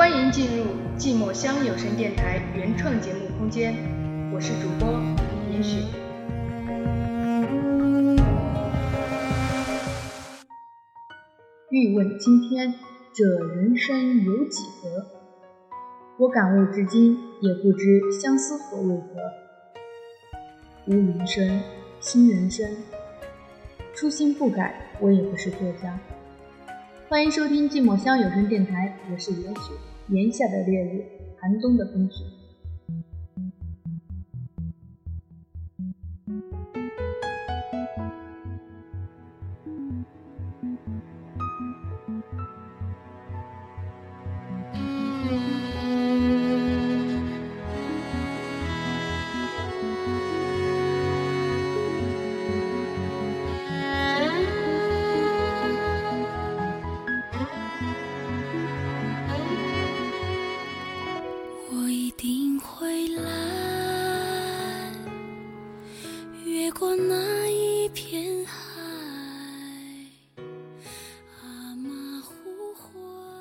欢迎进入寂寞乡有声电台原创节目空间，我是主播严雪。欲问今天，这人生有几何？我感悟至今，也不知相思何为何。无云生，新人生，初心不改，我也不是作家。欢迎收听寂寞乡有声电台，我是严雪。炎夏的烈日，寒冬的风雪。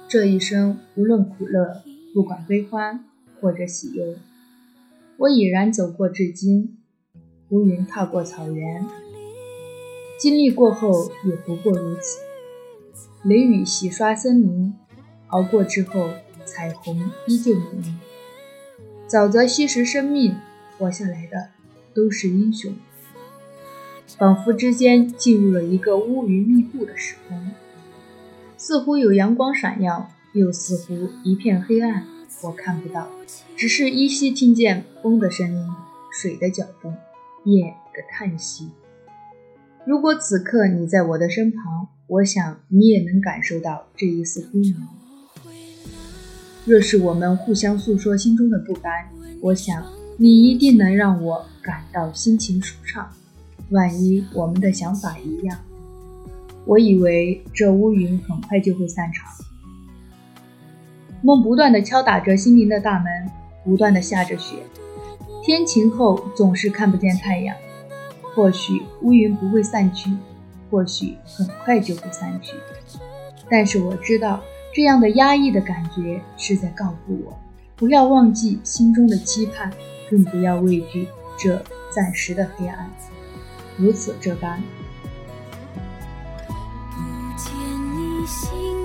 这一生，无论苦乐，不管悲欢或者喜忧，我已然走过至今。乌云踏过草原，经历过后也不过如此。雷雨洗刷森林，熬过之后，彩虹依旧美丽。沼泽吸食生命，活下来的都是英雄。仿佛之间进入了一个乌云密布的时空。似乎有阳光闪耀，又似乎一片黑暗，我看不到，只是依稀听见风的声音、水的搅动、夜的叹息。如果此刻你在我的身旁，我想你也能感受到这一丝孤寂。若是我们互相诉说心中的不甘，我想你一定能让我感到心情舒畅。万一我们的想法一样。我以为这乌云很快就会散场，梦不断地敲打着心灵的大门，不断地下着雪，天晴后总是看不见太阳。或许乌云不会散去，或许很快就会散去，但是我知道，这样的压抑的感觉是在告诉我，不要忘记心中的期盼，更不要畏惧这暂时的黑暗。如此这般。心